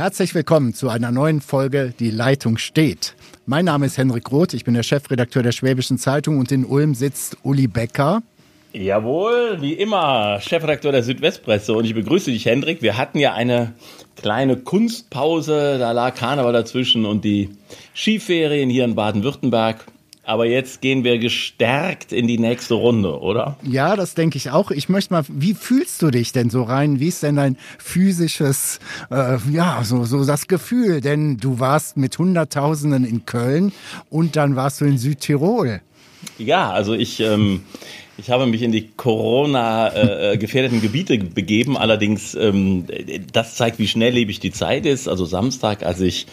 Herzlich willkommen zu einer neuen Folge Die Leitung steht. Mein Name ist Henrik Roth, ich bin der Chefredakteur der Schwäbischen Zeitung und in Ulm sitzt Uli Becker. Jawohl, wie immer, Chefredakteur der Südwestpresse und ich begrüße dich, Hendrik. Wir hatten ja eine kleine Kunstpause, da lag Karneval dazwischen und die Skiferien hier in Baden-Württemberg. Aber jetzt gehen wir gestärkt in die nächste Runde, oder? Ja, das denke ich auch. Ich möchte mal, wie fühlst du dich denn so rein? Wie ist denn dein physisches, äh, ja, so, so das Gefühl? Denn du warst mit Hunderttausenden in Köln und dann warst du in Südtirol. Ja, also ich, ähm, ich habe mich in die Corona-gefährdeten äh, Gebiete begeben. Allerdings, ähm, das zeigt, wie schnelllebig die Zeit ist. Also Samstag, als ich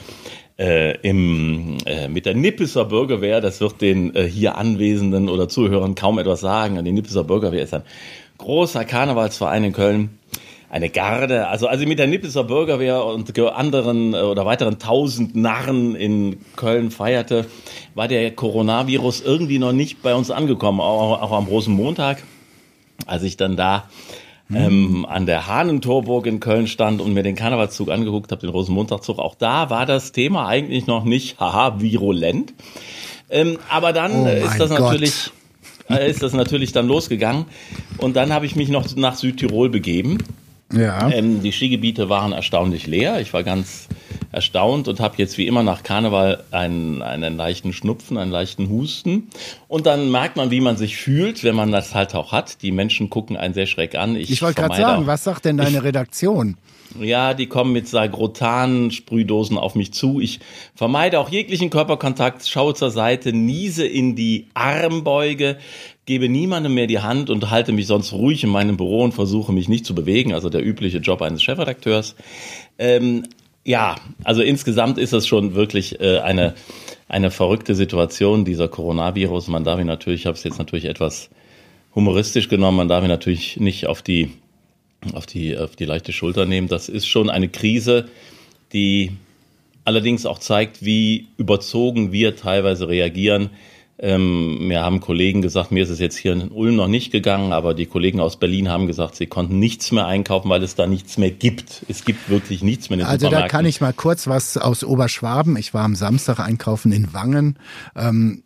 äh, im, äh, mit der Nippeser Bürgerwehr, das wird den äh, hier Anwesenden oder Zuhörern kaum etwas sagen. Die Nippeser Bürgerwehr ist ein großer Karnevalsverein in Köln. Eine Garde, also als ich mit der Nippeser Bürgerwehr und anderen äh, oder weiteren tausend Narren in Köln feierte, war der Coronavirus irgendwie noch nicht bei uns angekommen, auch, auch am großen Montag, als ich dann da ähm, an der Hahnentorburg in Köln stand und mir den Karnevalszug angeguckt habe, den Rosenmontagszug. Auch da war das Thema eigentlich noch nicht, haha, virulent. Ähm, aber dann oh ist das natürlich, äh, ist das natürlich dann losgegangen. Und dann habe ich mich noch nach Südtirol begeben. Ja. Ähm, die Skigebiete waren erstaunlich leer. Ich war ganz erstaunt und habe jetzt wie immer nach Karneval einen, einen leichten Schnupfen, einen leichten Husten. Und dann merkt man, wie man sich fühlt, wenn man das halt auch hat. Die Menschen gucken einen sehr schräg an. Ich, ich wollte gerade sagen, was sagt denn deine ich, Redaktion? Ja, die kommen mit Sagrotan-Sprühdosen auf mich zu. Ich vermeide auch jeglichen Körperkontakt, schaue zur Seite, niese in die Armbeuge, gebe niemandem mehr die Hand und halte mich sonst ruhig in meinem Büro und versuche mich nicht zu bewegen, also der übliche Job eines Chefredakteurs. Ähm, ja, also insgesamt ist das schon wirklich äh, eine, eine verrückte Situation, dieser Coronavirus. Man darf ihn natürlich, ich habe es jetzt natürlich etwas humoristisch genommen, man darf ihn natürlich nicht auf die, auf die, auf die leichte Schulter nehmen. Das ist schon eine Krise, die allerdings auch zeigt, wie überzogen wir teilweise reagieren ähm, mir haben Kollegen gesagt, mir ist es jetzt hier in Ulm noch nicht gegangen, aber die Kollegen aus Berlin haben gesagt, sie konnten nichts mehr einkaufen, weil es da nichts mehr gibt. Es gibt wirklich nichts mehr in den Also da kann ich mal kurz was aus Oberschwaben. Ich war am Samstag einkaufen in Wangen. Ähm,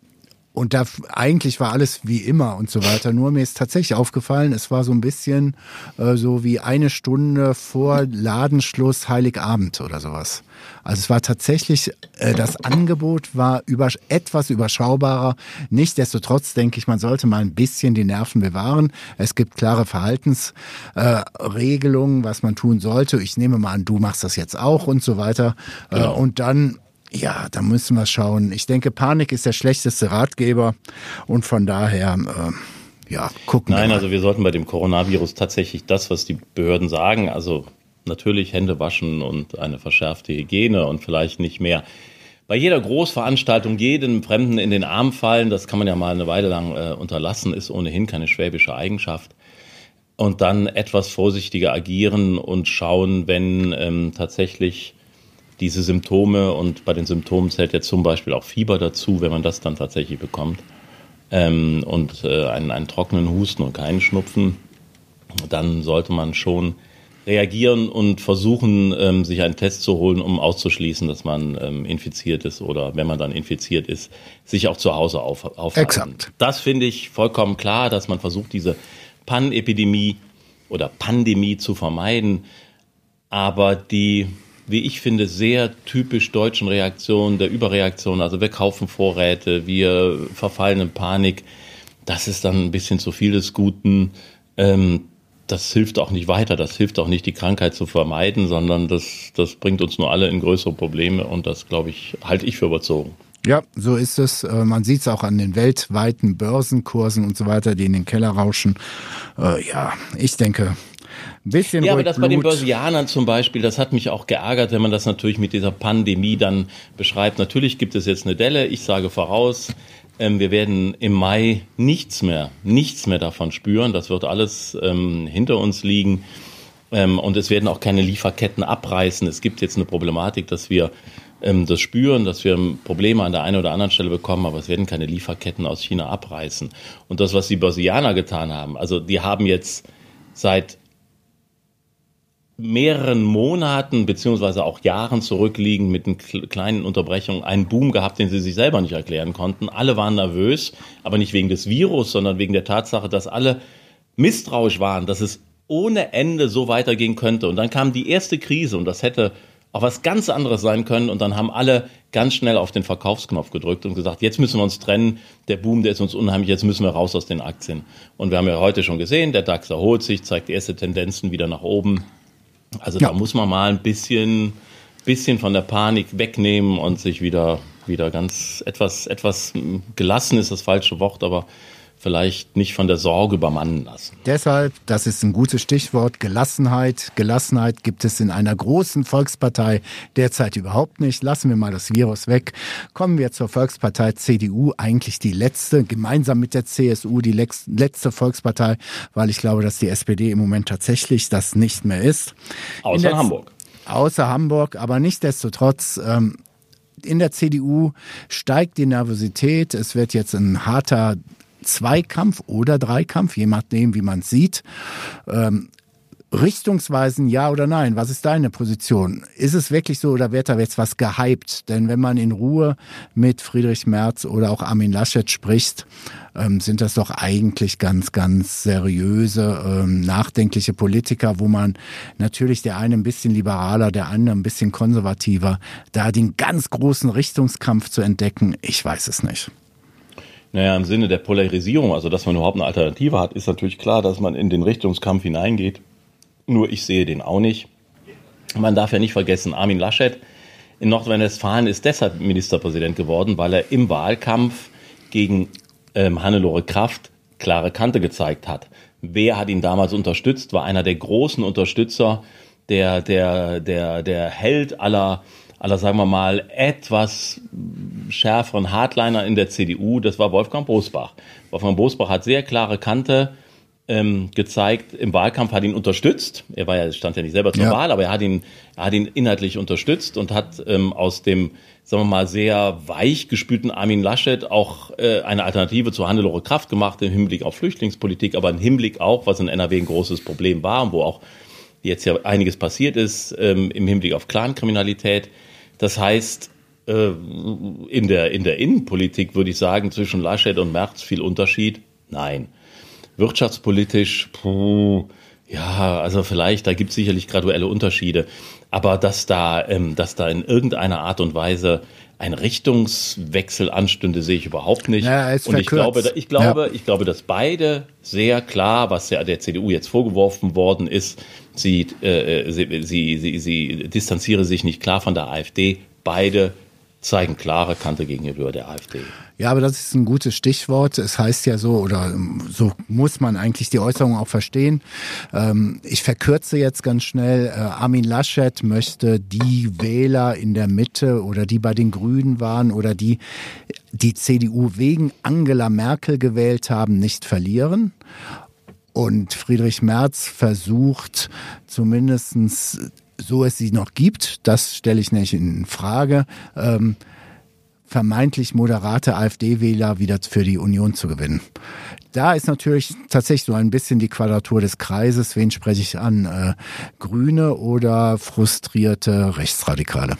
und da eigentlich war alles wie immer und so weiter. Nur mir ist tatsächlich aufgefallen, es war so ein bisschen äh, so wie eine Stunde vor Ladenschluss Heiligabend oder sowas. Also es war tatsächlich, äh, das Angebot war über, etwas überschaubarer. Nichtsdestotrotz denke ich, man sollte mal ein bisschen die Nerven bewahren. Es gibt klare Verhaltensregelungen, äh, was man tun sollte. Ich nehme mal an, du machst das jetzt auch und so weiter. Äh, genau. und dann ja, da müssen wir schauen. Ich denke, Panik ist der schlechteste Ratgeber und von daher, äh, ja, gucken Nein, wir. Nein, also wir sollten bei dem Coronavirus tatsächlich das, was die Behörden sagen, also natürlich Hände waschen und eine verschärfte Hygiene und vielleicht nicht mehr bei jeder Großveranstaltung jedem Fremden in den Arm fallen, das kann man ja mal eine Weile lang äh, unterlassen, ist ohnehin keine schwäbische Eigenschaft. Und dann etwas vorsichtiger agieren und schauen, wenn ähm, tatsächlich diese Symptome und bei den Symptomen zählt jetzt zum Beispiel auch Fieber dazu, wenn man das dann tatsächlich bekommt ähm, und äh, einen, einen trockenen Husten und keinen Schnupfen, dann sollte man schon reagieren und versuchen, ähm, sich einen Test zu holen, um auszuschließen, dass man ähm, infiziert ist oder wenn man dann infiziert ist, sich auch zu Hause auf, aufhalten. Exakt. Das finde ich vollkommen klar, dass man versucht, diese Panepidemie oder Pandemie zu vermeiden. Aber die wie ich finde, sehr typisch deutschen Reaktionen, der Überreaktion. Also wir kaufen Vorräte, wir verfallen in Panik. Das ist dann ein bisschen zu viel des Guten. Ähm, das hilft auch nicht weiter, das hilft auch nicht, die Krankheit zu vermeiden, sondern das, das bringt uns nur alle in größere Probleme und das, glaube ich, halte ich für überzogen. Ja, so ist es. Äh, man sieht es auch an den weltweiten Börsenkursen und so weiter, die in den Keller rauschen. Äh, ja, ich denke, bisschen Ja, aber das Blut. bei den Börsianern zum Beispiel, das hat mich auch geärgert, wenn man das natürlich mit dieser Pandemie dann beschreibt. Natürlich gibt es jetzt eine Delle. Ich sage voraus, ähm, wir werden im Mai nichts mehr, nichts mehr davon spüren. Das wird alles ähm, hinter uns liegen. Ähm, und es werden auch keine Lieferketten abreißen. Es gibt jetzt eine Problematik, dass wir ähm, das spüren, dass wir Probleme an der einen oder anderen Stelle bekommen, aber es werden keine Lieferketten aus China abreißen. Und das, was die Börsianer getan haben, also die haben jetzt seit mehreren Monaten beziehungsweise auch Jahren zurückliegend mit einer kleinen Unterbrechung einen Boom gehabt, den sie sich selber nicht erklären konnten. Alle waren nervös, aber nicht wegen des Virus, sondern wegen der Tatsache, dass alle misstrauisch waren, dass es ohne Ende so weitergehen könnte. Und dann kam die erste Krise und das hätte auch was ganz anderes sein können. Und dann haben alle ganz schnell auf den Verkaufsknopf gedrückt und gesagt, jetzt müssen wir uns trennen. Der Boom, der ist uns unheimlich, jetzt müssen wir raus aus den Aktien. Und wir haben ja heute schon gesehen, der DAX erholt sich, zeigt erste Tendenzen wieder nach oben. Also ja. da muss man mal ein bisschen, bisschen von der Panik wegnehmen und sich wieder, wieder ganz etwas, etwas gelassen ist das falsche Wort, aber vielleicht nicht von der Sorge übermannen lassen. Deshalb, das ist ein gutes Stichwort, Gelassenheit. Gelassenheit gibt es in einer großen Volkspartei derzeit überhaupt nicht. Lassen wir mal das Virus weg. Kommen wir zur Volkspartei CDU, eigentlich die letzte, gemeinsam mit der CSU, die letzte Volkspartei, weil ich glaube, dass die SPD im Moment tatsächlich das nicht mehr ist. Außer der, Hamburg. Außer Hamburg, aber nichtsdestotrotz, ähm, in der CDU steigt die Nervosität. Es wird jetzt ein harter Zweikampf oder Dreikampf, je nachdem, wie man es sieht. Ähm, Richtungsweisen ja oder nein? Was ist deine Position? Ist es wirklich so oder wird da jetzt was gehypt? Denn wenn man in Ruhe mit Friedrich Merz oder auch Armin Laschet spricht, ähm, sind das doch eigentlich ganz, ganz seriöse, ähm, nachdenkliche Politiker, wo man natürlich der eine ein bisschen liberaler, der andere ein bisschen konservativer, da den ganz großen Richtungskampf zu entdecken, ich weiß es nicht. Naja, im Sinne der Polarisierung, also dass man überhaupt eine Alternative hat, ist natürlich klar, dass man in den Richtungskampf hineingeht. Nur ich sehe den auch nicht. Man darf ja nicht vergessen, Armin Laschet in Nordrhein-Westfalen ist deshalb Ministerpräsident geworden, weil er im Wahlkampf gegen ähm, Hannelore Kraft klare Kante gezeigt hat. Wer hat ihn damals unterstützt? War einer der großen Unterstützer, der, der, der, der Held aller aller, sagen wir mal, etwas schärferen Hardliner in der CDU, das war Wolfgang Bosbach. Wolfgang Bosbach hat sehr klare Kante ähm, gezeigt im Wahlkampf, hat ihn unterstützt. Er war ja, stand ja nicht selber zur ja. Wahl, aber er hat ihn, er hat ihn inhaltlich unterstützt und hat ähm, aus dem, sagen wir mal, sehr weich gespülten Armin Laschet auch äh, eine Alternative zu Hannelore Kraft gemacht im Hinblick auf Flüchtlingspolitik, aber im Hinblick auch, was in NRW ein großes Problem war und wo auch jetzt ja einiges passiert ist ähm, im Hinblick auf Clankriminalität. Das heißt, äh, in der, in der Innenpolitik würde ich sagen, zwischen Laschet und Merz viel Unterschied? Nein. Wirtschaftspolitisch, puh, ja, also vielleicht, da gibt es sicherlich graduelle Unterschiede. Aber dass da, ähm, dass da in irgendeiner Art und Weise ein Richtungswechsel anstünde, sehe ich überhaupt nicht. Ja, und ich glaube, ich glaube, ja. ich glaube, dass beide sehr klar, was ja der CDU jetzt vorgeworfen worden ist, sie, äh, sie, sie, sie, sie distanziere sich nicht klar von der AfD. Beide zeigen klare Kante gegenüber der AfD. Ja, aber das ist ein gutes Stichwort. Es heißt ja so, oder so muss man eigentlich die Äußerung auch verstehen. Ähm, ich verkürze jetzt ganz schnell. Äh, Armin Laschet möchte die Wähler in der Mitte oder die bei den Grünen waren oder die die CDU wegen Angela Merkel gewählt haben, nicht verlieren. Und Friedrich Merz versucht zumindestens so es sie noch gibt, das stelle ich nicht in Frage, ähm, vermeintlich moderate AfD-Wähler wieder für die Union zu gewinnen. Da ist natürlich tatsächlich so ein bisschen die Quadratur des Kreises. Wen spreche ich an? Äh, Grüne oder frustrierte Rechtsradikale?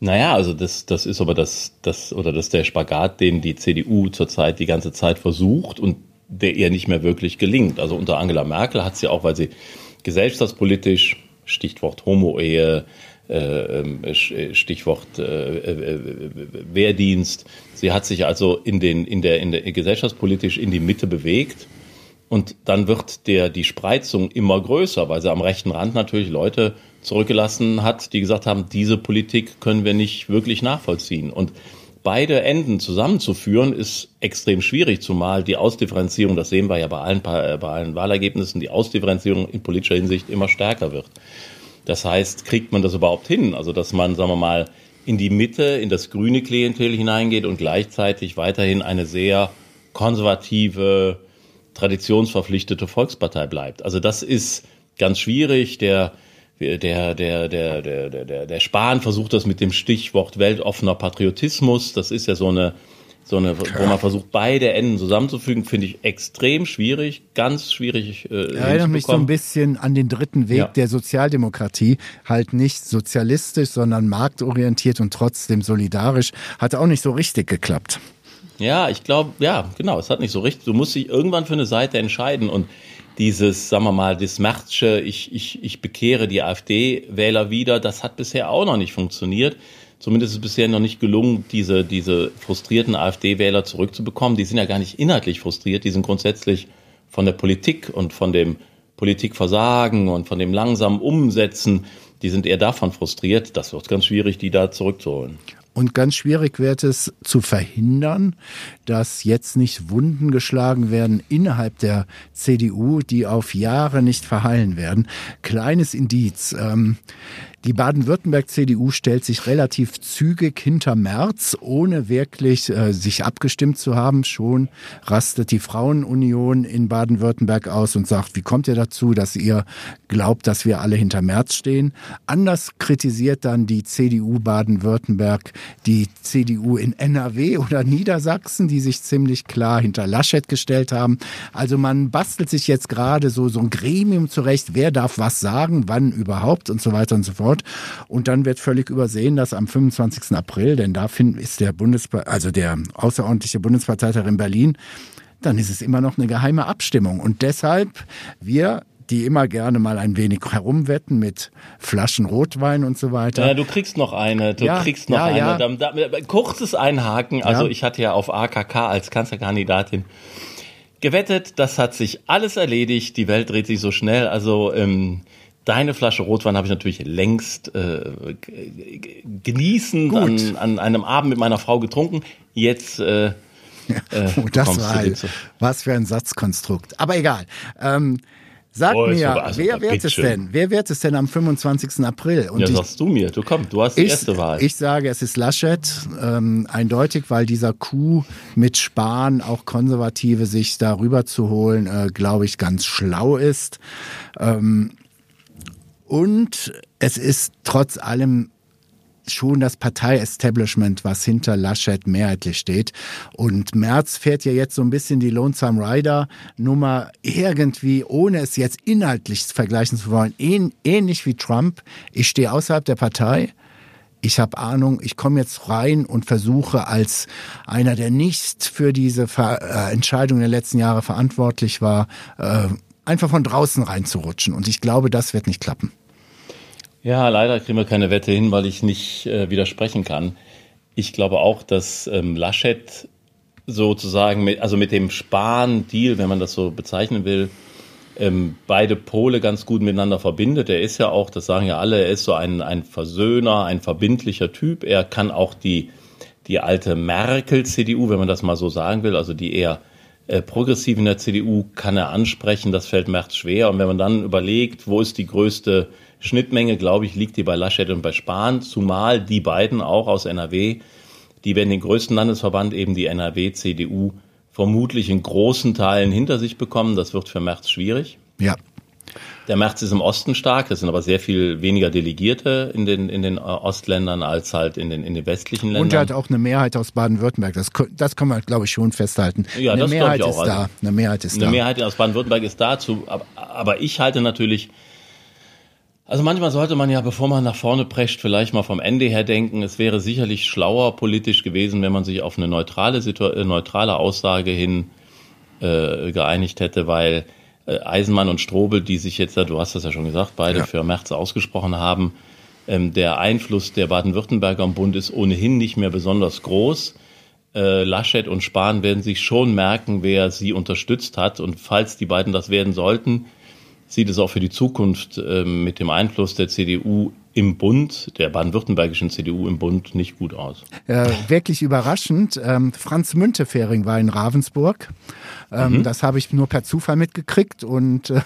Naja, also das, das ist aber das, das, oder das der Spagat, den die CDU zurzeit die ganze Zeit versucht und der ihr nicht mehr wirklich gelingt. Also unter Angela Merkel hat sie auch, weil sie gesellschaftspolitisch Stichwort Homo-Ehe, äh, ähm, äh, Stichwort äh, Wehrdienst. Sie hat sich also in, den, in, der, in der gesellschaftspolitisch in die Mitte bewegt. Und dann wird der, die Spreizung immer größer, weil sie am rechten Rand natürlich Leute zurückgelassen hat, die gesagt haben, diese Politik können wir nicht wirklich nachvollziehen. Und beide Enden zusammenzuführen, ist extrem schwierig, zumal die Ausdifferenzierung, das sehen wir ja bei allen, bei allen Wahlergebnissen, die Ausdifferenzierung in politischer Hinsicht immer stärker wird. Das heißt, kriegt man das überhaupt hin? Also, dass man, sagen wir mal, in die Mitte, in das grüne Klientel hineingeht und gleichzeitig weiterhin eine sehr konservative, traditionsverpflichtete Volkspartei bleibt. Also das ist ganz schwierig. Der, der, der, der, der, der, der, Spahn versucht das mit dem Stichwort weltoffener Patriotismus. Das ist ja so eine so eine, wo man versucht, beide Enden zusammenzufügen, finde ich extrem schwierig, ganz schwierig. Äh, Erinnert mich so ein bisschen an den dritten Weg ja. der Sozialdemokratie, halt nicht sozialistisch, sondern marktorientiert und trotzdem solidarisch, hat auch nicht so richtig geklappt. Ja, ich glaube, ja, genau, es hat nicht so richtig. Du musst dich irgendwann für eine Seite entscheiden und dieses, sagen wir mal, das Märzsche, ich, ich, ich bekehre die AfD-Wähler wieder, das hat bisher auch noch nicht funktioniert. Zumindest ist es bisher noch nicht gelungen, diese, diese frustrierten AfD-Wähler zurückzubekommen. Die sind ja gar nicht inhaltlich frustriert, die sind grundsätzlich von der Politik und von dem Politikversagen und von dem langsamen Umsetzen, die sind eher davon frustriert. Das wird ganz schwierig, die da zurückzuholen. Und ganz schwierig wird es zu verhindern, dass jetzt nicht Wunden geschlagen werden innerhalb der CDU, die auf Jahre nicht verheilen werden. Kleines Indiz. Ähm, die Baden-Württemberg-CDU stellt sich relativ zügig hinter Merz, ohne wirklich äh, sich abgestimmt zu haben. Schon rastet die Frauenunion in Baden-Württemberg aus und sagt, wie kommt ihr dazu, dass ihr glaubt, dass wir alle hinter Merz stehen? Anders kritisiert dann die CDU Baden-Württemberg die CDU in NRW oder Niedersachsen, die sich ziemlich klar hinter Laschet gestellt haben. Also man bastelt sich jetzt gerade so, so ein Gremium zurecht, wer darf was sagen, wann überhaupt und so weiter und so fort fort. Und dann wird völlig übersehen, dass am 25. April, denn da ist der Bundes, also der außerordentliche Bundesparteitag in Berlin, dann ist es immer noch eine geheime Abstimmung. Und deshalb, wir die immer gerne mal ein wenig herumwetten mit Flaschen Rotwein und so weiter. Ja, du kriegst noch eine, du ja, kriegst noch ja, eine. Ja. Da, da, kurzes Einhaken, also ich hatte ja auf AKK als Kanzlerkandidatin gewettet, das hat sich alles erledigt, die Welt dreht sich so schnell, also ähm, Deine Flasche Rotwein habe ich natürlich längst äh, genießend an, an, einem Abend mit meiner Frau getrunken. Jetzt äh, äh, oh, das war halt, was für ein Satzkonstrukt. Aber egal. Ähm, Sag oh, mir, also, wer wird es denn? Wer wird es denn am 25. April? Und ja, ich, sagst du mir. Du komm, du hast die ich, erste Wahl. Ich sage, es ist Laschet, ähm, eindeutig, weil dieser Coup mit Spahn auch Konservative sich darüber zu holen, äh, glaube ich, ganz schlau ist. Ähm, und es ist trotz allem schon das Partei-Establishment, was hinter Laschet mehrheitlich steht. Und Merz fährt ja jetzt so ein bisschen die Lonesome Rider-Nummer irgendwie, ohne es jetzt inhaltlich vergleichen zu wollen, ähnlich wie Trump. Ich stehe außerhalb der Partei. Ich habe Ahnung, ich komme jetzt rein und versuche als einer, der nicht für diese Ver äh, Entscheidung der letzten Jahre verantwortlich war, äh, einfach von draußen reinzurutschen. Und ich glaube, das wird nicht klappen. Ja, leider kriegen wir keine Wette hin, weil ich nicht äh, widersprechen kann. Ich glaube auch, dass ähm, Laschet sozusagen mit, also mit dem Spahn-Deal, wenn man das so bezeichnen will, ähm, beide Pole ganz gut miteinander verbindet. Er ist ja auch, das sagen ja alle, er ist so ein, ein Versöhner, ein verbindlicher Typ. Er kann auch die, die alte Merkel-CDU, wenn man das mal so sagen will, also die eher äh, progressiv in der CDU, kann er ansprechen. Das fällt Merz schwer. Und wenn man dann überlegt, wo ist die größte Schnittmenge, glaube ich, liegt die bei Laschet und bei Spahn, zumal die beiden auch aus NRW, die werden den größten Landesverband, eben die NRW-CDU, vermutlich in großen Teilen hinter sich bekommen. Das wird für Merz schwierig. Ja. Der März ist im Osten stark, es sind aber sehr viel weniger Delegierte in den, in den äh, Ostländern als halt in den, in den westlichen Ländern. Und er hat auch eine Mehrheit aus Baden-Württemberg, das, das kann man, glaube ich, schon festhalten. Ja, eine das Mehrheit ich auch. ist da. Also, eine Mehrheit ist eine da. Eine Mehrheit aus Baden-Württemberg ist dazu, aber, aber ich halte natürlich also manchmal sollte man ja, bevor man nach vorne prescht, vielleicht mal vom Ende her denken. Es wäre sicherlich schlauer politisch gewesen, wenn man sich auf eine neutrale, Situ äh, neutrale Aussage hin äh, geeinigt hätte, weil äh, Eisenmann und Strobel, die sich jetzt, du hast das ja schon gesagt, beide ja. für März ausgesprochen haben, ähm, der Einfluss der Baden-Württemberger am Bund ist ohnehin nicht mehr besonders groß. Äh, Laschet und Spahn werden sich schon merken, wer sie unterstützt hat. Und falls die beiden das werden sollten, sieht es auch für die Zukunft äh, mit dem Einfluss der CDU im Bund, der baden-württembergischen CDU im Bund, nicht gut aus. Äh, wirklich überraschend. Ähm, Franz Müntefering war in Ravensburg. Ähm, mhm. Das habe ich nur per Zufall mitgekriegt und äh,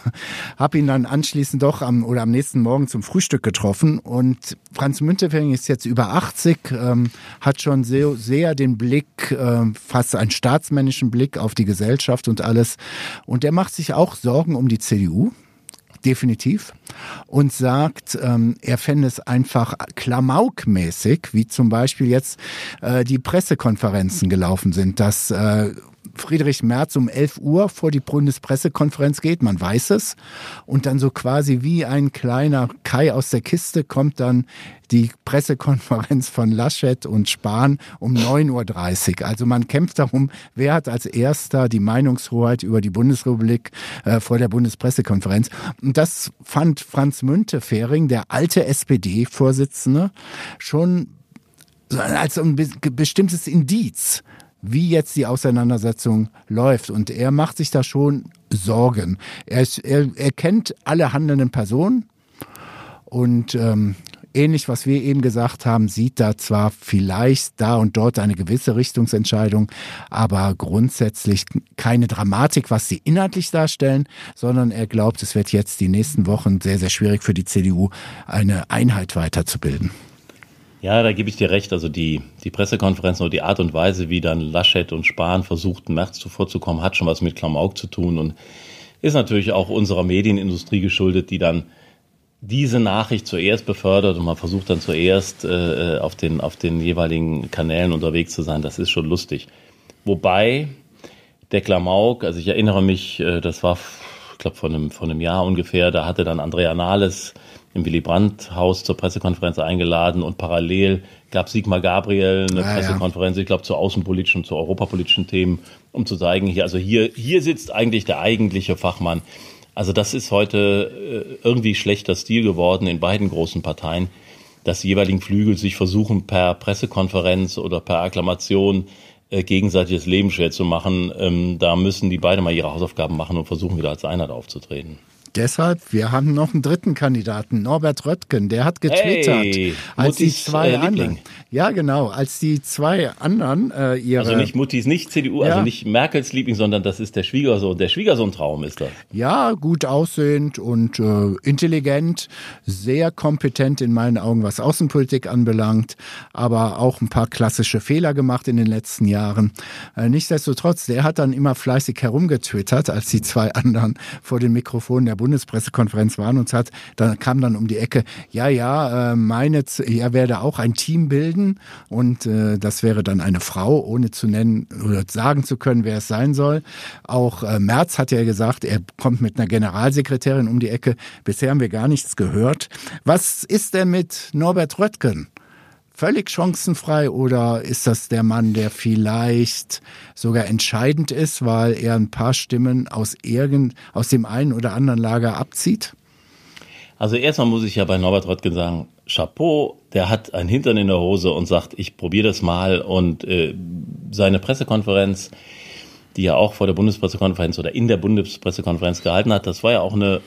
habe ihn dann anschließend doch am oder am nächsten Morgen zum Frühstück getroffen. Und Franz Müntefering ist jetzt über 80, ähm, hat schon sehr, sehr den Blick, äh, fast einen staatsmännischen Blick auf die Gesellschaft und alles. Und der macht sich auch Sorgen um die CDU definitiv. Und sagt, ähm, er fände es einfach klamaukmäßig, wie zum Beispiel jetzt äh, die Pressekonferenzen gelaufen sind, dass äh, Friedrich Merz um 11 Uhr vor die Bundespressekonferenz geht, man weiß es. Und dann so quasi wie ein kleiner Kai aus der Kiste kommt dann die Pressekonferenz von Laschet und Spahn um 9.30 Uhr. Also man kämpft darum, wer hat als erster die Meinungshoheit über die Bundesrepublik äh, vor der Bundespressekonferenz. Und das fand Franz Müntefering, der alte SPD-Vorsitzende, schon als ein bestimmtes Indiz wie jetzt die Auseinandersetzung läuft. Und er macht sich da schon Sorgen. Er, er, er kennt alle handelnden Personen und ähm, ähnlich, was wir eben gesagt haben, sieht da zwar vielleicht da und dort eine gewisse Richtungsentscheidung, aber grundsätzlich keine Dramatik, was sie inhaltlich darstellen, sondern er glaubt, es wird jetzt die nächsten Wochen sehr, sehr schwierig für die CDU, eine Einheit weiterzubilden. Ja, da gebe ich dir recht. Also die, die Pressekonferenzen und die Art und Weise, wie dann Laschet und Spahn versuchten, März zuvorzukommen, hat schon was mit Klamauk zu tun und ist natürlich auch unserer Medienindustrie geschuldet, die dann diese Nachricht zuerst befördert und man versucht dann zuerst äh, auf, den, auf den jeweiligen Kanälen unterwegs zu sein. Das ist schon lustig. Wobei der Klamauk, also ich erinnere mich, äh, das war, ich glaube, vor einem, vor einem Jahr ungefähr, da hatte dann Andrea Nahles im Willy Brandt-Haus zur Pressekonferenz eingeladen und parallel gab Sigmar Gabriel eine ah, Pressekonferenz, ja. ich glaube, zu außenpolitischen, zu europapolitischen Themen, um zu zeigen, hier, also hier, hier sitzt eigentlich der eigentliche Fachmann. Also das ist heute äh, irgendwie schlechter Stil geworden in beiden großen Parteien, dass die jeweiligen Flügel sich versuchen, per Pressekonferenz oder per Akklamation äh, gegenseitig das Leben schwer zu machen. Ähm, da müssen die beide mal ihre Hausaufgaben machen und versuchen, wieder als Einheit aufzutreten deshalb, wir haben noch einen dritten Kandidaten, Norbert Röttgen, der hat getwittert, hey, als Muttis, die zwei äh, anderen. Ja, genau, als die zwei anderen äh, ihre. Also nicht Muttis, nicht CDU, also ja. also nicht Merkels Liebling, sondern das ist der Schwiegersohn. Der Schwiegersohn-Traum ist das. Ja, gut aussehend und äh, intelligent, sehr kompetent in meinen Augen, was Außenpolitik anbelangt, aber auch ein paar klassische Fehler gemacht in den letzten Jahren. Äh, nichtsdestotrotz, der hat dann immer fleißig herumgetwittert, als die zwei anderen vor den Mikrofonen der Bundespressekonferenz waren und hat, dann kam dann um die Ecke, ja, ja, äh, meine, er werde auch ein Team bilden und äh, das wäre dann eine Frau, ohne zu nennen oder sagen zu können, wer es sein soll. Auch äh, Merz hat ja gesagt, er kommt mit einer Generalsekretärin um die Ecke. Bisher haben wir gar nichts gehört. Was ist denn mit Norbert Röttgen? Völlig chancenfrei oder ist das der Mann, der vielleicht sogar entscheidend ist, weil er ein paar Stimmen aus irgend, aus dem einen oder anderen Lager abzieht? Also erstmal muss ich ja bei Norbert Röttgen sagen, Chapeau, der hat ein Hintern in der Hose und sagt, ich probiere das mal und äh, seine Pressekonferenz, die er auch vor der Bundespressekonferenz oder in der Bundespressekonferenz gehalten hat, das war ja auch eine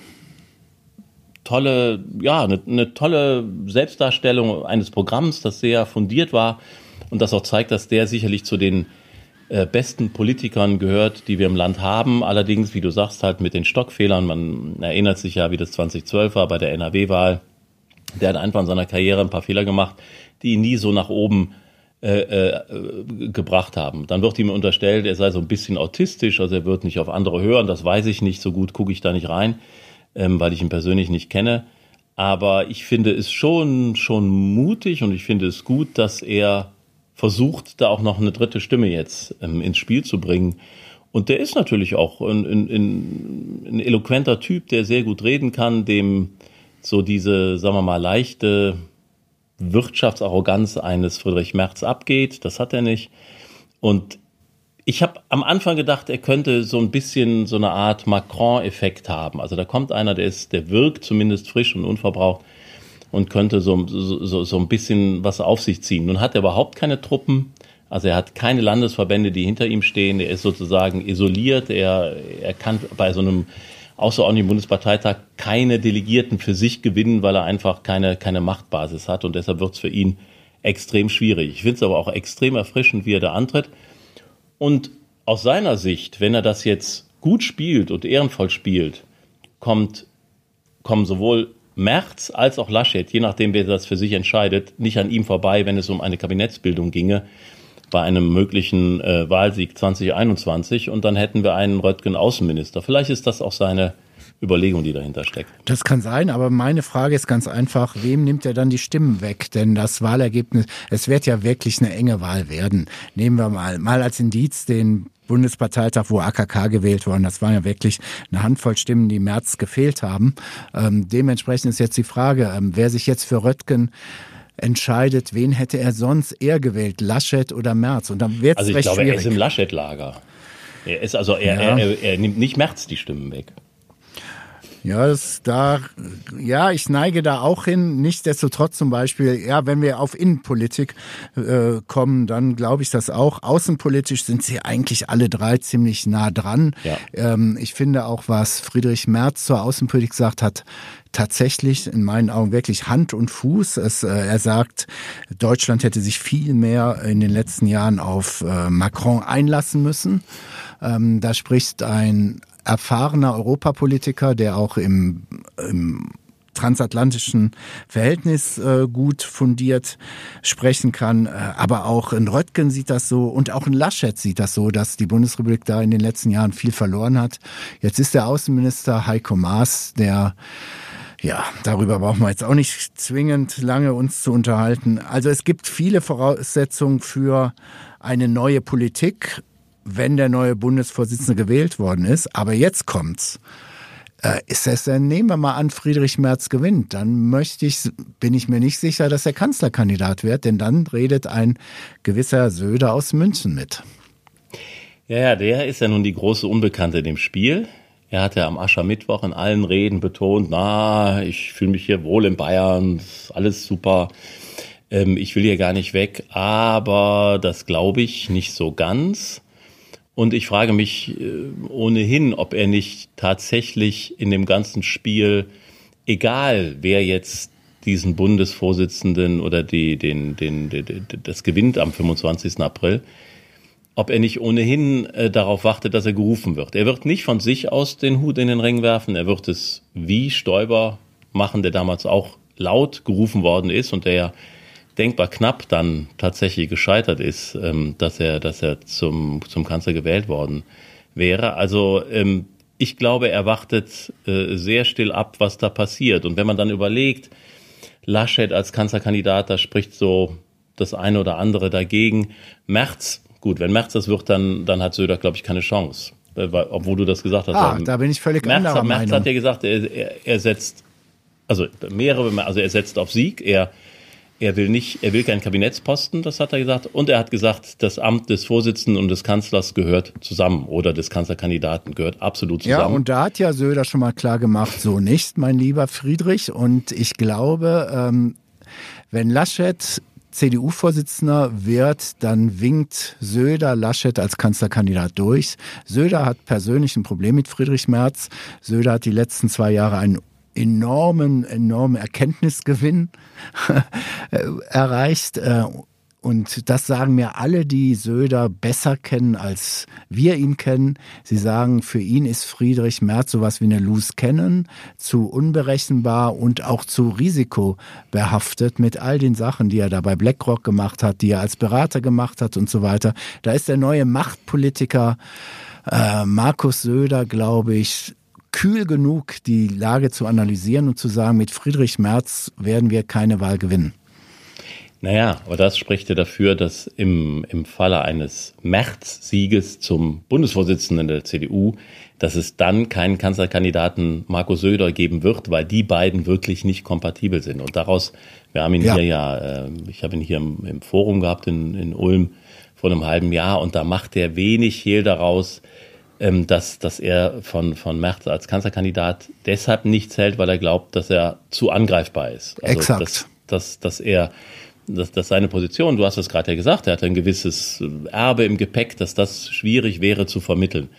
tolle, ja, eine, eine tolle Selbstdarstellung eines Programms, das sehr fundiert war und das auch zeigt, dass der sicherlich zu den äh, besten Politikern gehört, die wir im Land haben. Allerdings, wie du sagst, halt mit den Stockfehlern. Man erinnert sich ja, wie das 2012 war bei der NRW-Wahl. Der hat einfach in seiner Karriere ein paar Fehler gemacht, die ihn nie so nach oben äh, äh, gebracht haben. Dann wird ihm unterstellt, er sei so ein bisschen autistisch, also er wird nicht auf andere hören. Das weiß ich nicht, so gut gucke ich da nicht rein ähm, weil ich ihn persönlich nicht kenne. Aber ich finde es schon, schon mutig und ich finde es gut, dass er versucht, da auch noch eine dritte Stimme jetzt ähm, ins Spiel zu bringen. Und der ist natürlich auch ein, ein, ein, eloquenter Typ, der sehr gut reden kann, dem so diese, sagen wir mal, leichte Wirtschaftsarroganz eines Friedrich Merz abgeht. Das hat er nicht. Und ich habe am Anfang gedacht, er könnte so ein bisschen so eine Art Macron-Effekt haben. Also da kommt einer, der ist, der wirkt zumindest frisch und unverbraucht und könnte so, so, so ein bisschen was auf sich ziehen. Nun hat er überhaupt keine Truppen. Also er hat keine Landesverbände, die hinter ihm stehen. Er ist sozusagen isoliert. Er, er kann bei so einem außerordentlichen Bundesparteitag keine Delegierten für sich gewinnen, weil er einfach keine, keine Machtbasis hat. Und deshalb wird es für ihn extrem schwierig. Ich finde es aber auch extrem erfrischend, wie er da antritt. Und aus seiner Sicht, wenn er das jetzt gut spielt und ehrenvoll spielt, kommt, kommen sowohl Merz als auch Laschet, je nachdem, wer das für sich entscheidet, nicht an ihm vorbei, wenn es um eine Kabinettsbildung ginge bei einem möglichen äh, Wahlsieg 2021 und dann hätten wir einen Röttgen Außenminister. Vielleicht ist das auch seine Überlegung, die dahinter steckt. Das kann sein, aber meine Frage ist ganz einfach, wem nimmt er dann die Stimmen weg? Denn das Wahlergebnis, es wird ja wirklich eine enge Wahl werden. Nehmen wir mal, mal als Indiz den Bundesparteitag, wo AKK gewählt worden. Das waren ja wirklich eine Handvoll Stimmen, die im März gefehlt haben. Ähm, dementsprechend ist jetzt die Frage, ähm, wer sich jetzt für Röttgen entscheidet, wen hätte er sonst eher gewählt, Laschet oder Merz? Und dann wird es Also ich glaube, schwierig. er ist im Laschet-Lager. Er ist also, er, Ja. er, er, er nimmt nicht Merz die Stimmen weg. Ja, das da, ja, ich neige da auch hin. Nichtsdestotrotz zum Beispiel, ja, wenn wir auf Innenpolitik äh, kommen, dann glaube ich das auch. Außenpolitisch sind sie eigentlich alle drei ziemlich nah dran. Ja. Ähm, ich finde auch, was Friedrich Merz zur Außenpolitik sagt, hat tatsächlich in meinen Augen wirklich Hand und Fuß. Es, äh, er sagt, Deutschland hätte sich viel mehr in den letzten Jahren auf äh, Macron einlassen müssen. Ähm, da spricht ein erfahrener Europapolitiker, der auch im, im transatlantischen Verhältnis äh, gut fundiert sprechen kann. Äh, aber auch in Röttgen sieht das so und auch in Laschet sieht das so, dass die Bundesrepublik da in den letzten Jahren viel verloren hat. Jetzt ist der Außenminister Heiko Maas, der ja, darüber brauchen wir jetzt auch nicht zwingend lange uns zu unterhalten. Also es gibt viele Voraussetzungen für eine neue Politik, wenn der neue Bundesvorsitzende gewählt worden ist. Aber jetzt kommt's. Äh, ist es denn, nehmen wir mal an, Friedrich Merz gewinnt, dann möchte ich, bin ich mir nicht sicher, dass er Kanzlerkandidat wird, denn dann redet ein gewisser Söder aus München mit. Ja, ja, der ist ja nun die große Unbekannte in dem Spiel. Er hat ja am Aschermittwoch in allen Reden betont, na, ich fühle mich hier wohl in Bayern, alles super, ähm, ich will hier gar nicht weg, aber das glaube ich nicht so ganz. Und ich frage mich äh, ohnehin, ob er nicht tatsächlich in dem ganzen Spiel, egal wer jetzt diesen Bundesvorsitzenden oder die, den, den, den, das gewinnt am 25. April, ob er nicht ohnehin äh, darauf wartet, dass er gerufen wird. Er wird nicht von sich aus den Hut in den Ring werfen, er wird es wie Stoiber machen, der damals auch laut gerufen worden ist und der ja denkbar knapp dann tatsächlich gescheitert ist, ähm, dass er, dass er zum, zum Kanzler gewählt worden wäre. Also ähm, ich glaube, er wartet äh, sehr still ab, was da passiert. Und wenn man dann überlegt, Laschet als Kanzlerkandidat, da spricht so das eine oder andere dagegen. Merz, gut, wenn Merz das wird, dann, dann hat Söder, glaube ich, keine Chance. Äh, obwohl du das gesagt hast. Ah, Ähm, da bin ich völlig Merz, anderer Merz Meinung. hat ja gesagt, er, er, er setzt, also mehrere, also er setzt auf Sieg, er, er will nicht, er will keinen Kabinettsposten, das hat er gesagt, und er hat gesagt, das Amt des Vorsitzenden und des Kanzlers gehört zusammen oder des Kanzlerkandidaten gehört absolut zusammen. Ja, und da hat ja Söder schon mal klar gemacht, so nicht, mein lieber Friedrich. Und ich glaube, ähm, wenn Laschet CDU-Vorsitzender wird, dann winkt Söder Laschet als Kanzlerkandidat durch. Söder hat persönlich ein Problem mit Friedrich Merz. Söder hat die letzten zwei Jahre einen enormen, enormen Erkenntnisgewinn äh, erreicht. Äh, und das sagen mir alle, die Söder besser kennen, als wir ihn kennen. Sie sagen, für ihn ist Friedrich Merz sowas wie eine Loose Cannon, zu unberechenbar und auch zu risikobehaftet mit all den Sachen, die er da bei BlackRock gemacht hat, die er als Berater gemacht hat und so weiter. Da ist der neue Machtpolitiker äh, Markus Söder, glaube ich, kühl genug, die Lage zu analysieren und zu sagen, mit Friedrich Merz werden wir keine Wahl gewinnen. Naja, aber das spricht ja dafür, dass im, im Falle eines März-Sieges zum Bundesvorsitzenden der CDU, dass es dann keinen Kanzlerkandidaten Markus Söder geben wird, weil die beiden wirklich nicht kompatibel sind. Und daraus, wir haben ihn Ja. hier ja, äh, ich habe ihn hier im, im Forum gehabt in, in Ulm vor einem halben Jahr und da macht er wenig Hehl daraus, ähm, dass, dass er von, von Merz als Kanzlerkandidat deshalb nichts hält, weil er glaubt, dass er zu angreifbar ist. Also, Exakt. Dass, dass, dass er, dass, dass seine Position, du hast es gerade ja gesagt, er hat ein gewisses Erbe im Gepäck, dass das schwierig wäre zu vermitteln.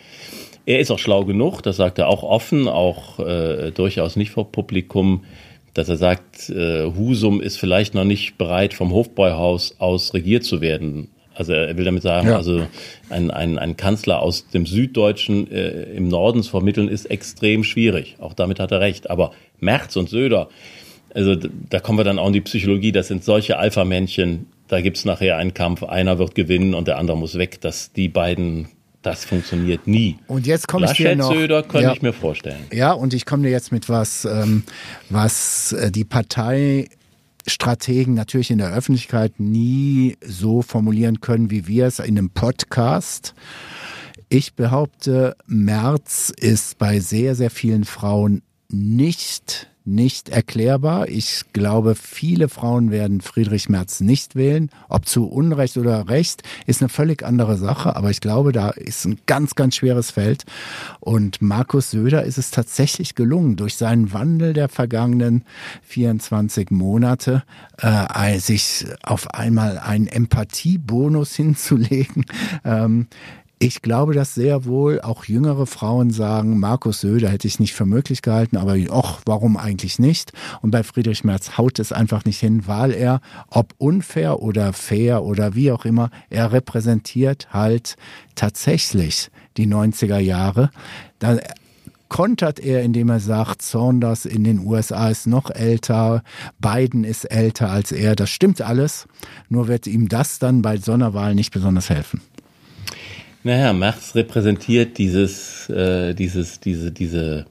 Er ist auch schlau genug, das sagt er auch offen, auch äh, durchaus nicht vor Publikum, dass er sagt, äh, Husum ist vielleicht noch nicht bereit, vom Hofbräuhaus aus regiert zu werden. Also er will damit sagen, Ja. also ein, ein, ein Kanzler aus dem Süddeutschen äh, im Norden zu vermitteln, ist extrem schwierig. Auch damit hat er recht. Aber Merz und Söder, also da kommen wir dann auch in die Psychologie, das sind solche Alpha-Männchen, da gibt's nachher einen Kampf, einer wird gewinnen und der andere muss weg, dass die beiden, Das funktioniert nie. Und jetzt komme ich dir noch. Söder könnte ja, ich mir vorstellen. Ja, und ich komme dir jetzt mit was, ähm, was äh, die Partei Strategen natürlich in der Öffentlichkeit nie so formulieren können, wie wir es in einem Podcast. Ich behaupte, März ist bei sehr, sehr vielen Frauen nicht nicht erklärbar. Ich glaube, viele Frauen werden Friedrich Merz nicht wählen. Ob zu Unrecht oder Recht, ist eine völlig andere Sache. Aber ich glaube, da ist ein ganz, ganz schweres Feld. Und Markus Söder ist es tatsächlich gelungen, durch seinen Wandel der vergangenen 24 Monate äh, sich auf einmal einen Empathiebonus hinzulegen. Ähm, ich glaube, dass sehr wohl auch jüngere Frauen sagen, Markus Söder hätte ich nicht für möglich gehalten, aber och, warum eigentlich nicht? Und bei Friedrich Merz haut es einfach nicht hin, weil er, ob unfair oder fair oder wie auch immer, er repräsentiert halt tatsächlich die 90er Jahre. Da kontert er, indem er sagt, Saunders in den USA ist noch älter, Biden ist älter als er. Das stimmt alles, nur wird ihm das dann bei Sonderwahlen nicht besonders helfen. Naja, Merz repräsentiert dieses, äh, dieses, diese, diese,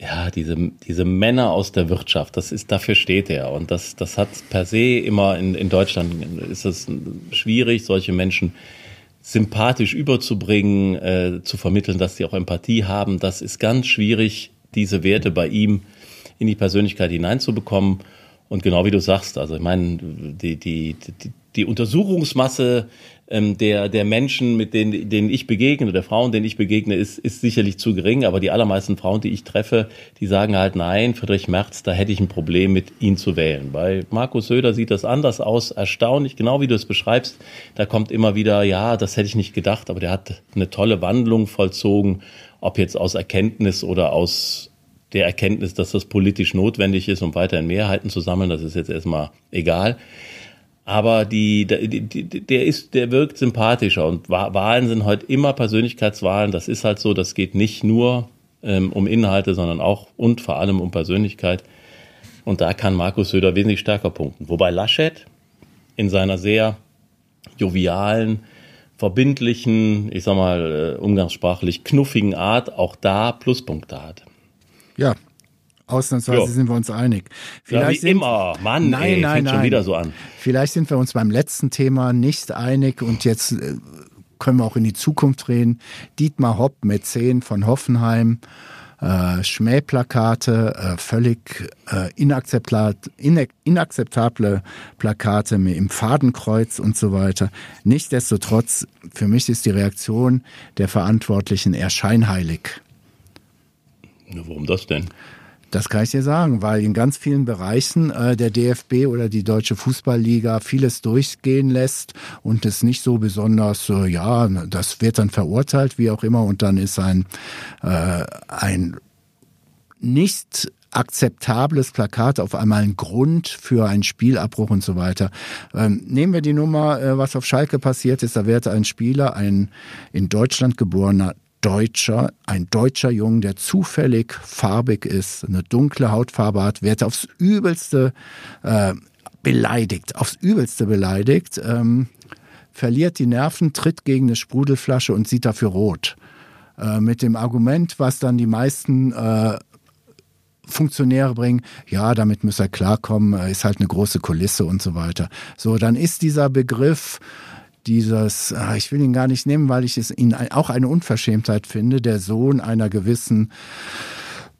ja, diese, diese Männer aus der Wirtschaft. Das ist, dafür steht er. Und das, das hat per se immer in, in Deutschland ist es schwierig, solche Menschen sympathisch überzubringen, äh, zu vermitteln, dass sie auch Empathie haben. Das ist ganz schwierig, diese Werte bei ihm in die Persönlichkeit hineinzubekommen. Und genau wie du sagst, also ich meine, die, die, die, die Untersuchungsmasse ähm, der, der Menschen, mit denen, denen ich begegne, der Frauen, denen ich begegne, ist, ist sicherlich zu gering. Aber die allermeisten Frauen, die ich treffe, die sagen halt, nein, Friedrich Merz, da hätte ich ein Problem mit, ihn zu wählen. Bei Markus Söder sieht das anders aus, erstaunlich, genau wie du es beschreibst. Da kommt immer wieder, ja, das hätte ich nicht gedacht, aber der hat eine tolle Wandlung vollzogen, ob jetzt aus Erkenntnis oder aus der Erkenntnis, dass das politisch notwendig ist, um weiterhin Mehrheiten zu sammeln, das ist jetzt erstmal egal. Aber die, die, die, der ist, der wirkt sympathischer und Wahlen sind heute immer Persönlichkeitswahlen. Das ist halt so. Das geht nicht nur ähm, um Inhalte, sondern auch und vor allem um Persönlichkeit. Und da kann Markus Söder wesentlich stärker punkten. Wobei Laschet in seiner sehr jovialen, verbindlichen, ich sag mal, äh, umgangssprachlich knuffigen Art auch da Pluspunkte hat. Ja, Ausnahmsweise jo. sind wir uns einig. Vielleicht ja, wie sind, immer. Mann, nein, ey, nein, nein. schon wieder so an. Vielleicht sind wir uns beim letzten Thema nicht einig und jetzt äh, können wir auch in die Zukunft reden. Dietmar Hopp, Mäzen von Hoffenheim, äh, Schmähplakate, äh, völlig äh, inakzeptable Plakate mit im Fadenkreuz und so weiter. Nichtsdestotrotz, für mich ist die Reaktion der Verantwortlichen eher scheinheilig. Warum das denn? Das kann ich dir sagen, weil in ganz vielen Bereichen äh, der DFB oder die Deutsche Fußballliga vieles durchgehen lässt und es nicht so besonders, äh, ja, das wird dann verurteilt, wie auch immer, und dann ist ein, äh, ein nicht akzeptables Plakat auf einmal ein Grund für einen Spielabbruch und so weiter. Ähm, nehmen wir die Nummer, äh, was auf Schalke passiert ist. Da wird ein Spieler, ein in Deutschland geborener Deutscher, ein deutscher Jung, der zufällig farbig ist, eine dunkle Hautfarbe hat, wird aufs Übelste äh, beleidigt, aufs Übelste beleidigt, ähm, verliert die Nerven, tritt gegen eine Sprudelflasche und sieht dafür rot. Äh, mit dem Argument, was dann die meisten äh, Funktionäre bringen, ja, damit muss er klarkommen, ist halt eine große Kulisse und so weiter. So, dann ist dieser Begriff dieses, ah, ich will ihn gar nicht nehmen, weil ich es ihn auch eine Unverschämtheit finde, der Sohn einer gewissen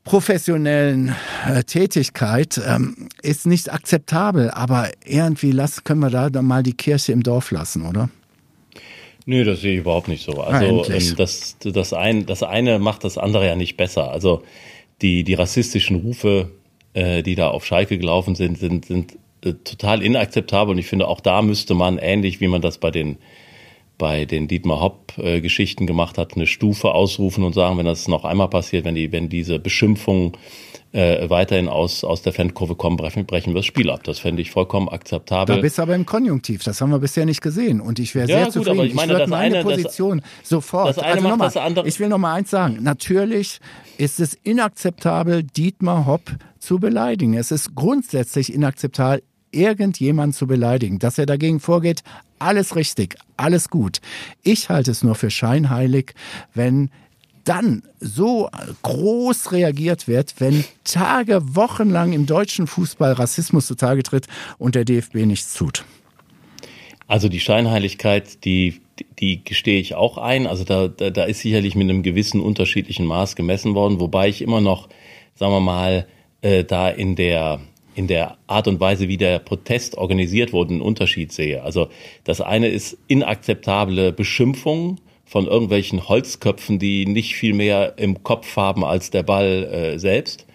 professionellen äh, Tätigkeit ähm, ist nicht akzeptabel, aber irgendwie lassen, können wir da dann mal die Kirche im Dorf lassen, oder? Nö, das sehe ich überhaupt nicht so. Also ah, ähm, das, das, ein, das eine macht das andere ja nicht besser. Also die, die rassistischen Rufe, äh, die da auf Schalke gelaufen sind, sind, sind äh, total inakzeptabel und ich finde, auch da müsste man, ähnlich wie man das bei den bei den Dietmar Hopp-Geschichten gemacht hat, eine Stufe ausrufen und sagen, wenn das noch einmal passiert, wenn die, wenn diese Beschimpfungen äh, weiterhin aus, aus der Fankurve kommen, brechen, brechen wir das Spiel ab. Das fände ich vollkommen akzeptabel. Da bist du aber im Konjunktiv, das haben wir bisher nicht gesehen. Und ich wäre ja, sehr gut, zufrieden. Ich meine, ich würde meine eine, Position das, sofort. Das eine also macht mal, das andere. Ich will noch mal eins sagen. Natürlich ist es inakzeptabel, Dietmar Hopp zu beleidigen. Es ist grundsätzlich inakzeptabel, irgendjemand zu beleidigen. Dass er dagegen vorgeht, alles richtig, alles gut. Ich halte es nur für scheinheilig, wenn dann so groß reagiert wird, wenn Tage, Wochenlang im deutschen Fußball Rassismus zutage tritt und der DFB nichts tut. Also die Scheinheiligkeit, die, die gestehe ich auch ein. Also da, da, da ist sicherlich mit einem gewissen unterschiedlichen Maß gemessen worden, wobei ich immer noch, sagen wir mal, äh, da in der in der Art und Weise, wie der Protest organisiert wurde, einen Unterschied sehe. Also das eine ist inakzeptable Beschimpfung von irgendwelchen Holzköpfen, die nicht viel mehr im Kopf haben als der Ball äh, selbst.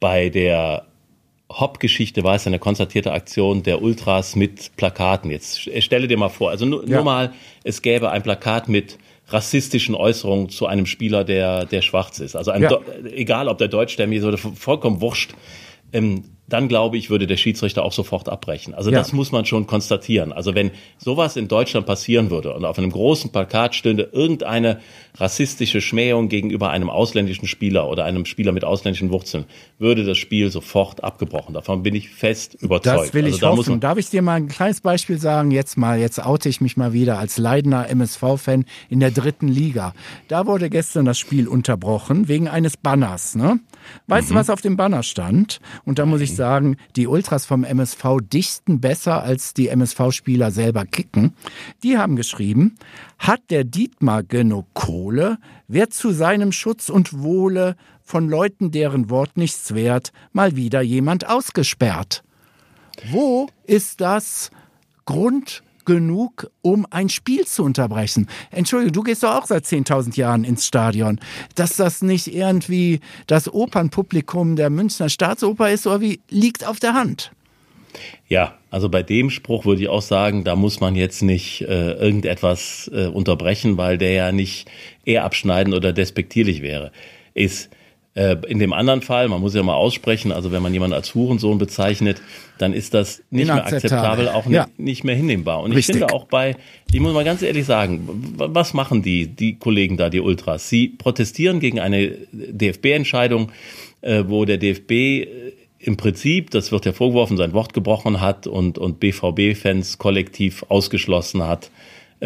Bei der Hop-Geschichte war es eine konstatierte Aktion der Ultras mit Plakaten. Jetzt stelle dir mal vor, also nur, ja. nur mal, es gäbe ein Plakat mit rassistischen Äußerungen zu einem Spieler, der, der schwarz ist. Also ja. egal, ob der deutschstämmig ist oder vollkommen wurscht ähm, dann glaube ich, würde der Schiedsrichter auch sofort abbrechen. Also ja. das muss man schon konstatieren. Also wenn sowas in Deutschland passieren würde und auf einem großen Plakat stünde irgendeine rassistische Schmähung gegenüber einem ausländischen Spieler oder einem Spieler mit ausländischen Wurzeln, würde das Spiel sofort abgebrochen. Davon bin ich fest überzeugt. Das will ich also hoffen. Darf ich dir mal ein kleines Beispiel sagen? Jetzt mal, jetzt oute ich mich mal wieder als leidender MSV-Fan in der dritten Liga. Da wurde gestern das Spiel unterbrochen wegen eines Banners. Ne? Weißt mhm. du, was auf dem Banner stand? Und da muss ich sagen, die Ultras vom MSV dichten besser als die MSV-Spieler selber kicken. Die haben geschrieben, hat der Dietmar genug Kohle, wird zu seinem Schutz und Wohle von Leuten, deren Wort nichts wert, mal wieder jemand ausgesperrt. Wo ist das Grund genug, um ein Spiel zu unterbrechen. Entschuldigung, du gehst doch auch seit 10.000 Jahren ins Stadion. Dass das nicht irgendwie das Opernpublikum der Münchner Staatsoper ist, oder wie, liegt auf der Hand. Ja, also bei dem Spruch würde ich auch sagen, da muss man jetzt nicht äh, irgendetwas äh, unterbrechen, weil der ja nicht eher abschneiden oder despektierlich wäre. Ist in dem anderen Fall, man muss ja mal aussprechen, also wenn man jemanden als Hurensohn bezeichnet, dann ist das nicht mehr akzeptabel, auch ja. nicht, nicht mehr hinnehmbar. Und Richtig. ich finde auch bei, ich muss mal ganz ehrlich sagen, was machen die, die Kollegen da, die Ultras? Sie protestieren gegen eine DFB-Entscheidung, äh, wo der DFB äh, im Prinzip, das wird ja vorgeworfen, sein Wort gebrochen hat und, und BVB-Fans kollektiv ausgeschlossen hat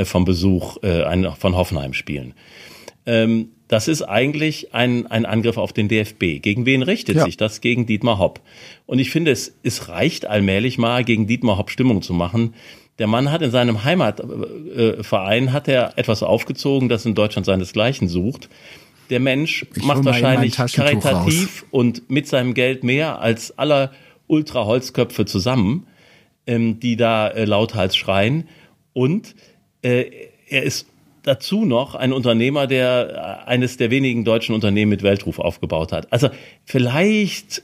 vom Besuch von Hoffenheim-Spielen. Ähm, das ist eigentlich ein, ein Angriff auf den DFB. Gegen wen richtet ja. sich das? Gegen Dietmar Hopp. Und ich finde, es, es reicht allmählich mal, gegen Dietmar Hopp Stimmung zu machen. Der Mann hat in seinem Heimatverein hat er etwas aufgezogen, das in Deutschland seinesgleichen sucht. Der Mensch ich macht wahrscheinlich karitativ raus. und mit seinem Geld mehr als aller Ultra-Holzköpfe zusammen, ähm, die da äh, lauthals schreien. Und äh, er ist dazu noch ein Unternehmer, der äh, eines der wenigen deutschen Unternehmen mit Weltruf aufgebaut hat. Also vielleicht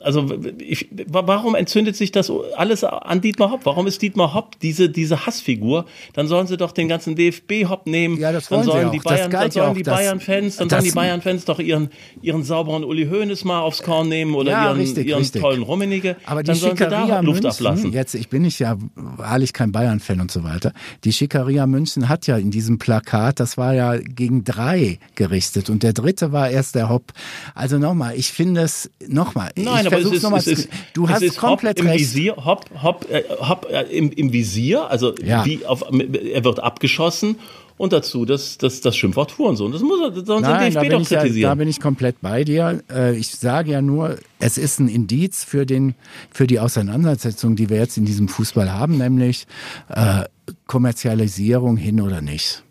also ich, warum entzündet sich das alles an Dietmar Hopp? Warum ist Dietmar Hopp diese, diese Hassfigur? Dann sollen sie doch den ganzen DFB Hopp nehmen. Ja, das wollen dann sollen sie die Bayern, dann sollen ja die Bayern-Fans, dann sollen die Bayern-Fans doch ihren, ihren sauberen Uli Hoeneß mal aufs Korn nehmen oder ja, ihren, richtig, ihren richtig. tollen Rummenigge. Aber die dann sollen sie da Luft München, ablassen. Jetzt, ich bin nicht ja wahrlich kein Bayern-Fan und so weiter. Die Schickeria München hat ja in diesem Plakat, das war ja gegen drei gerichtet und der dritte war erst der Hopp. Also nochmal, ich finde es, nochmal, Nein, aber es ist, es ist, du hast ist komplett Hop recht. Im Visier, Hop, Hop, äh, Hop äh, im, im Visier, also ja. wie auf, er wird abgeschossen und dazu das, das, das Schimpfwort Hurensohn. Das muss das soll Nein, DFB doch kritisieren. Ja, da bin ich komplett bei dir. Äh, ich sage ja nur, es ist ein Indiz für, den, für die Auseinandersetzung, die wir jetzt in diesem Fußball haben, nämlich äh, Kommerzialisierung hin oder nicht.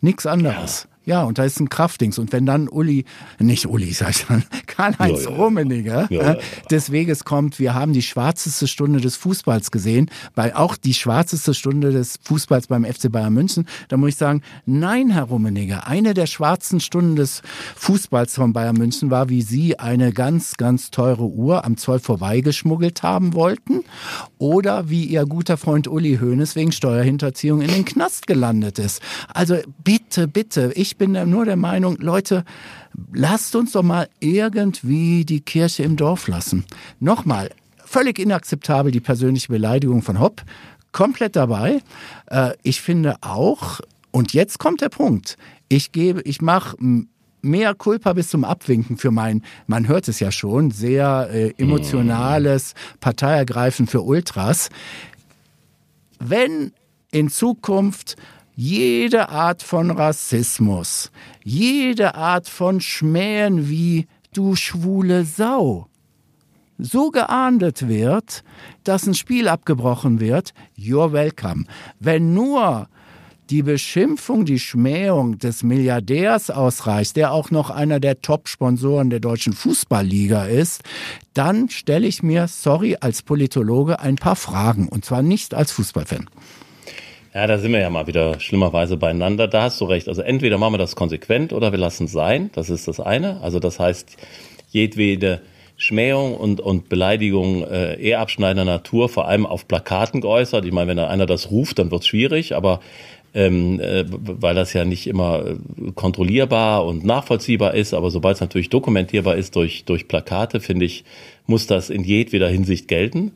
Nichts anderes. Ja. Ja, und da ist ein Kraftdings. Und wenn dann Uli, nicht Uli, sag ich dann, Karl-Heinz ja, ja. Rummenigge ja, äh, des Weges kommt, wir haben die schwarzeste Stunde des Fußballs gesehen, bei auch die schwarzeste Stunde des Fußballs beim FC Bayern München, da muss ich sagen, nein, Herr Rummenigge, eine der schwarzen Stunden des Fußballs von Bayern München war, wie Sie eine ganz, ganz teure Uhr am Zoll vorbeigeschmuggelt haben wollten oder wie Ihr guter Freund Uli Hoeneß wegen Steuerhinterziehung in den Knast gelandet ist. Also bitte, bitte, ich bin nur der Meinung, Leute, lasst uns doch mal irgendwie die Kirche im Dorf lassen. Nochmal, völlig inakzeptabel die persönliche Beleidigung von Hopp. Komplett dabei. Äh, ich finde auch, und jetzt kommt der Punkt. Ich gebe, ich mache mehr Culpa bis zum Abwinken für mein, man hört es ja schon, sehr äh, emotionales Parteiergreifen für Ultras. Wenn in Zukunft jede Art von Rassismus, jede Art von Schmähen wie du schwule Sau so geahndet wird, dass ein Spiel abgebrochen wird, you're welcome. Wenn nur die Beschimpfung, die Schmähung des Milliardärs ausreicht, der auch noch einer der Top-Sponsoren der deutschen Fußballliga ist, dann stelle ich mir, sorry, als Politologe ein paar Fragen und zwar nicht als Fußballfan. Ja, da sind wir ja mal wieder schlimmerweise beieinander. Da hast du recht. Also entweder machen wir das konsequent oder wir lassen es sein. Das ist das eine. Also das heißt, jedwede Schmähung und, und Beleidigung äh, eher abschneidender Natur, vor allem auf Plakaten geäußert. Ich meine, wenn da einer das ruft, dann wird es schwierig, aber ähm, äh, weil das ja nicht immer äh, kontrollierbar und nachvollziehbar ist, aber sobald es natürlich dokumentierbar ist durch, durch Plakate, finde ich, muss das in jedweder Hinsicht gelten.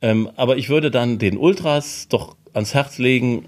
Ähm, aber ich würde dann den Ultras doch ans Herz legen,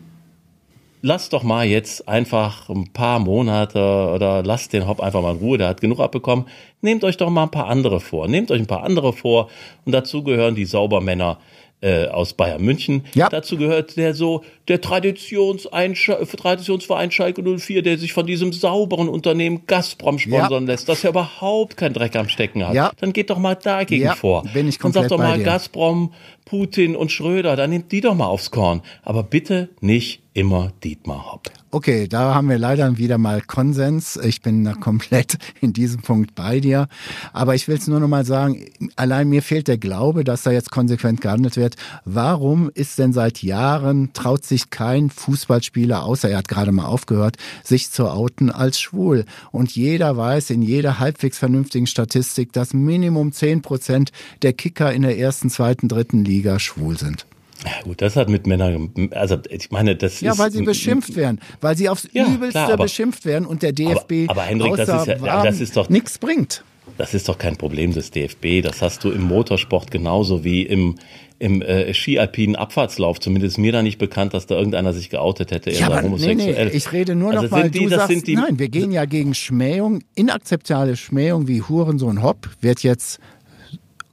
lasst doch mal jetzt einfach ein paar Monate oder lasst den Hopp einfach mal in Ruhe, der hat genug abbekommen. Nehmt euch doch mal ein paar andere vor. Nehmt euch ein paar andere vor und dazu gehören die Saubermänner äh, aus Bayern München. Ja. Dazu gehört der so der Traditionsverein Schalke 04, der sich von diesem sauberen Unternehmen Gazprom sponsern ja. lässt, das ja überhaupt keinen Dreck am Stecken hat. Ja. Dann geht doch mal dagegen vor. Bin ich komplett und sagt doch mal. Gazprom, Putin und Schröder, dann nehmt die doch mal aufs Korn. Aber bitte nicht immer Dietmar Hopp. Okay, da haben wir leider wieder mal Konsens. Ich bin komplett in diesem Punkt bei dir. Aber ich will es nur noch mal sagen, allein mir fehlt der Glaube, dass da jetzt konsequent gehandelt wird. Warum ist denn seit Jahren, traut sich kein Fußballspieler, außer er hat gerade mal aufgehört, sich zu outen als schwul? Und jeder weiß in jeder halbwegs vernünftigen Statistik, dass Minimum zehn Prozent der Kicker in der ersten, zweiten, dritten Liga schwul sind. Ja, gut, das hat mit Männern, also ich meine, das ja, ist. Ja, weil sie beschimpft werden, weil sie aufs ja, Übelste klar, aber, beschimpft werden und der DFB aber, aber Hendrik, das ist ja, das ist doch nichts bringt. Das ist doch kein Problem des DFB. Das hast du im Motorsport genauso wie im im äh, skialpinen Abfahrtslauf. Zumindest mir da nicht bekannt, dass da irgendeiner sich geoutet hätte, ja, sei homosexuell. Nee, nee, ich rede nur also noch mal, die, du sagst, nein, wir gehen ja gegen Schmähung, inakzeptable Schmähung wie Hurensohn Hopp wird jetzt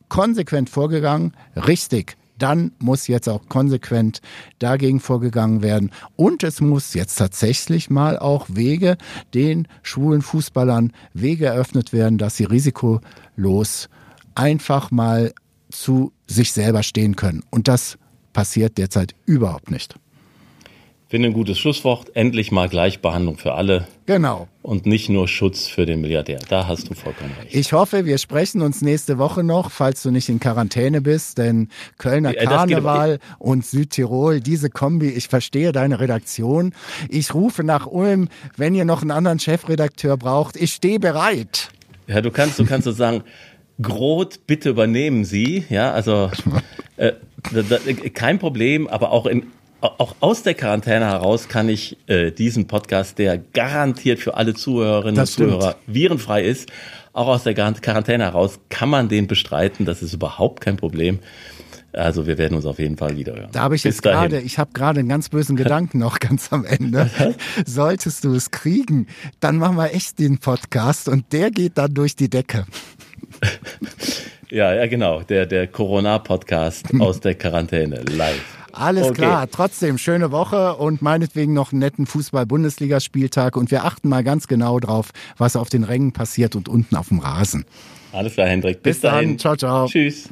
konsequent vorgegangen. Richtig dann muss jetzt auch konsequent dagegen vorgegangen werden. Und es muss jetzt tatsächlich mal auch Wege den schwulen Fußballern Wege eröffnet werden, dass sie risikolos einfach mal zu sich selber stehen können. Und das passiert derzeit überhaupt nicht finde ein gutes Schlusswort. Endlich mal Gleichbehandlung für alle. Genau. Und nicht nur Schutz für den Milliardär. Da hast du vollkommen recht. Ich hoffe, wir sprechen uns nächste Woche noch, falls du nicht in Quarantäne bist, denn Kölner ja, Karneval und Südtirol, diese Kombi, ich verstehe deine Redaktion. Ich rufe nach Ulm, wenn ihr noch einen anderen Chefredakteur braucht. Ich stehe bereit. Ja, du kannst, du kannst so sagen, Groth, bitte übernehmen Sie. Ja, also äh, kein Problem, aber auch in auch aus der Quarantäne heraus kann ich äh, diesen Podcast, der garantiert für alle Zuhörerinnen und Zuhörer virenfrei ist, auch aus der Quarantäne heraus kann man den bestreiten. Das ist überhaupt kein Problem. Also wir werden uns auf jeden Fall wieder hören. Da habe ich Bis jetzt gerade, ich habe gerade einen ganz bösen Gedanken noch ganz am Ende. Solltest du es kriegen, dann machen wir echt den Podcast und der geht dann durch die Decke. ja, ja, genau. Der, der Corona-Podcast aus der Quarantäne live. Alles okay. klar. Trotzdem schöne Woche und meinetwegen noch einen netten Fußball-Bundesligaspieltag. Und wir achten mal ganz genau drauf, was auf den Rängen passiert und unten auf dem Rasen. Alles klar, Hendrik. Bis, Bis dahin. Ciao, ciao. Tschüss.